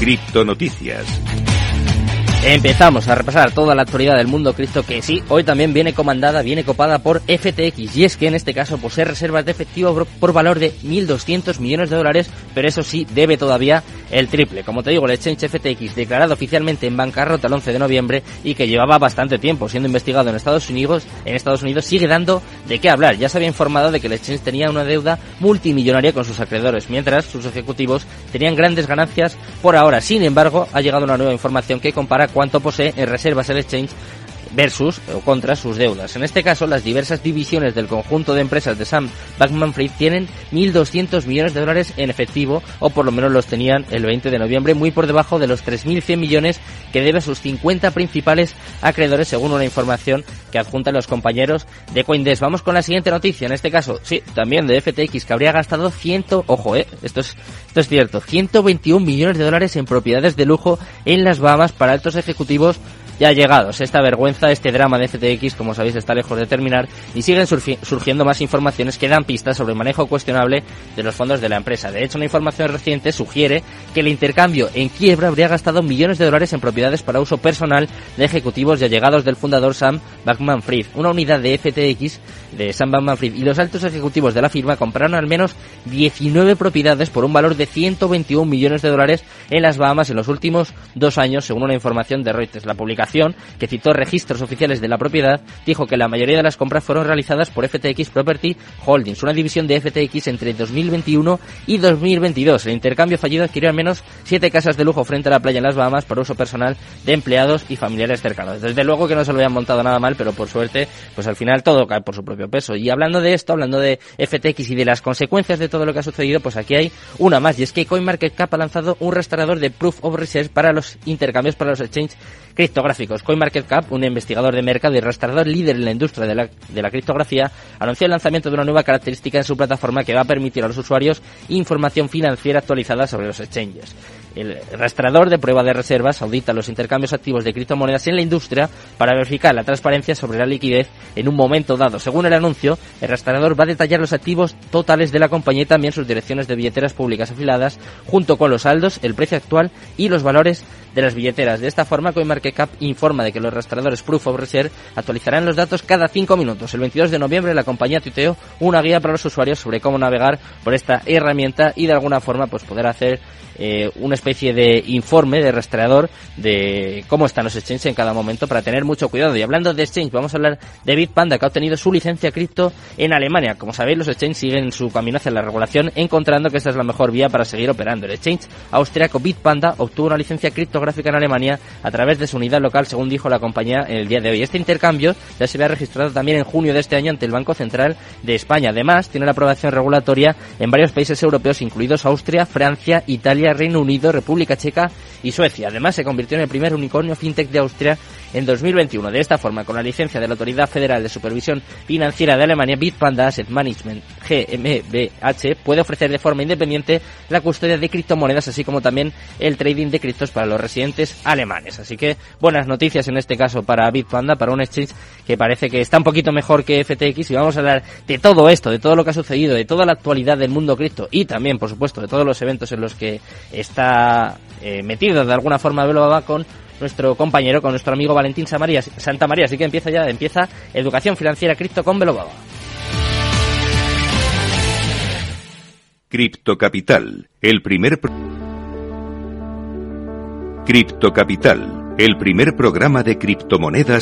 Criptonoticias. Empezamos a repasar toda la actualidad del mundo cripto que sí, hoy también viene comandada, viene copada por FTX y es que en este caso posee reservas de efectivo por valor de 1.200 millones de dólares, pero eso sí, debe todavía el triple. Como te digo, el exchange FTX declarado oficialmente en bancarrota el 11 de noviembre y que llevaba bastante tiempo siendo investigado en Estados Unidos, en Estados Unidos sigue dando de qué hablar. Ya se había informado de que el exchange tenía una deuda multimillonaria con sus acreedores, mientras sus ejecutivos tenían grandes ganancias por ahora. Sin embargo, ha llegado una nueva información que compara cuánto posee en reservas el exchange versus o contra sus deudas. En este caso, las diversas divisiones del conjunto de empresas de Sam Bankman-Fried tienen 1.200 millones de dólares en efectivo, o por lo menos los tenían el 20 de noviembre, muy por debajo de los 3.100 millones que debe a sus 50 principales acreedores, según una información que adjuntan los compañeros de Coindesk. Vamos con la siguiente noticia, en este caso, sí, también de FTX, que habría gastado 100, ojo, eh, esto es, esto es cierto, 121 millones de dólares en propiedades de lujo en las Bahamas para altos ejecutivos ya llegados. Esta vergüenza, este drama de FTX, como sabéis, está lejos de terminar y siguen surgiendo más informaciones que dan pistas sobre el manejo cuestionable de los fondos de la empresa. De hecho, una información reciente sugiere que el intercambio en quiebra habría gastado millones de dólares en propiedades para uso personal de ejecutivos y allegados del fundador Sam Bankman-Fried. Una unidad de FTX de Sam Bankman-Fried y los altos ejecutivos de la firma compraron al menos 19 propiedades por un valor de 121 millones de dólares en las Bahamas en los últimos dos años, según una información de Reuters. La publicación que citó registros oficiales de la propiedad, dijo que la mayoría de las compras fueron realizadas por FTX Property Holdings, una división de FTX entre 2021 y 2022. El intercambio fallido adquirió al menos siete casas de lujo frente a la playa en las Bahamas por uso personal de empleados y familiares cercanos. Desde luego que no se lo habían montado nada mal, pero por suerte, pues al final todo cae por su propio peso. Y hablando de esto, hablando de FTX y de las consecuencias de todo lo que ha sucedido, pues aquí hay una más, y es que CoinMarketCap ha lanzado un restaurador de Proof of Research para los intercambios para los exchanges criptográficos. CoinMarketCap, un investigador de mercado y rastreador líder en la industria de la, de la criptografía, anunció el lanzamiento de una nueva característica en su plataforma que va a permitir a los usuarios información financiera actualizada sobre los exchanges. El rastreador de prueba de reservas audita los intercambios activos de criptomonedas en la industria para verificar la transparencia sobre la liquidez en un momento dado. Según el anuncio, el rastreador va a detallar los activos totales de la compañía y también sus direcciones de billeteras públicas afiladas, junto con los saldos, el precio actual y los valores de las billeteras. De esta forma, CoinMarketCap informa de que los rastreadores Proof of Reserve actualizarán los datos cada cinco minutos. El 22 de noviembre, la compañía tuiteó una guía para los usuarios sobre cómo navegar por esta herramienta y de alguna forma pues poder hacer eh, una especie de informe de rastreador de cómo están los exchanges en cada momento para tener mucho cuidado. Y hablando de exchange, vamos a hablar de Bitpanda, que ha obtenido su licencia cripto en Alemania. Como sabéis, los exchanges siguen su camino hacia la regulación, encontrando que esta es la mejor vía para seguir operando. El exchange austriaco Bitpanda obtuvo una licencia criptográfica en Alemania a través de su unidad local, según dijo la compañía en el día de hoy. Este intercambio ya se había registrado también en junio de este año ante el Banco Central de España. Además, tiene la aprobación regulatoria en varios países europeos, incluidos Austria, Francia, Italia, Reino Unido, República Checa y Suecia. Además, se convirtió en el primer unicornio fintech de Austria en 2021. De esta forma, con la licencia de la Autoridad Federal de Supervisión Financiera de Alemania, Bitpanda Asset Management GmbH puede ofrecer de forma independiente la custodia de criptomonedas, así como también el trading de criptos para los residentes alemanes. Así que buenas noticias en este caso para Bitpanda, para un exchange que parece que está un poquito mejor que FTX y vamos a hablar de todo esto, de todo lo que ha sucedido, de toda la actualidad del mundo cripto y también, por supuesto, de todos los eventos en los que está eh, metido de alguna forma Belobaba con nuestro compañero, con nuestro amigo Valentín Santa María. Así que empieza ya, empieza Educación Financiera Cripto con Belobaba. Cripto Capital, el primer Cripto Capital, el primer programa de criptomonedas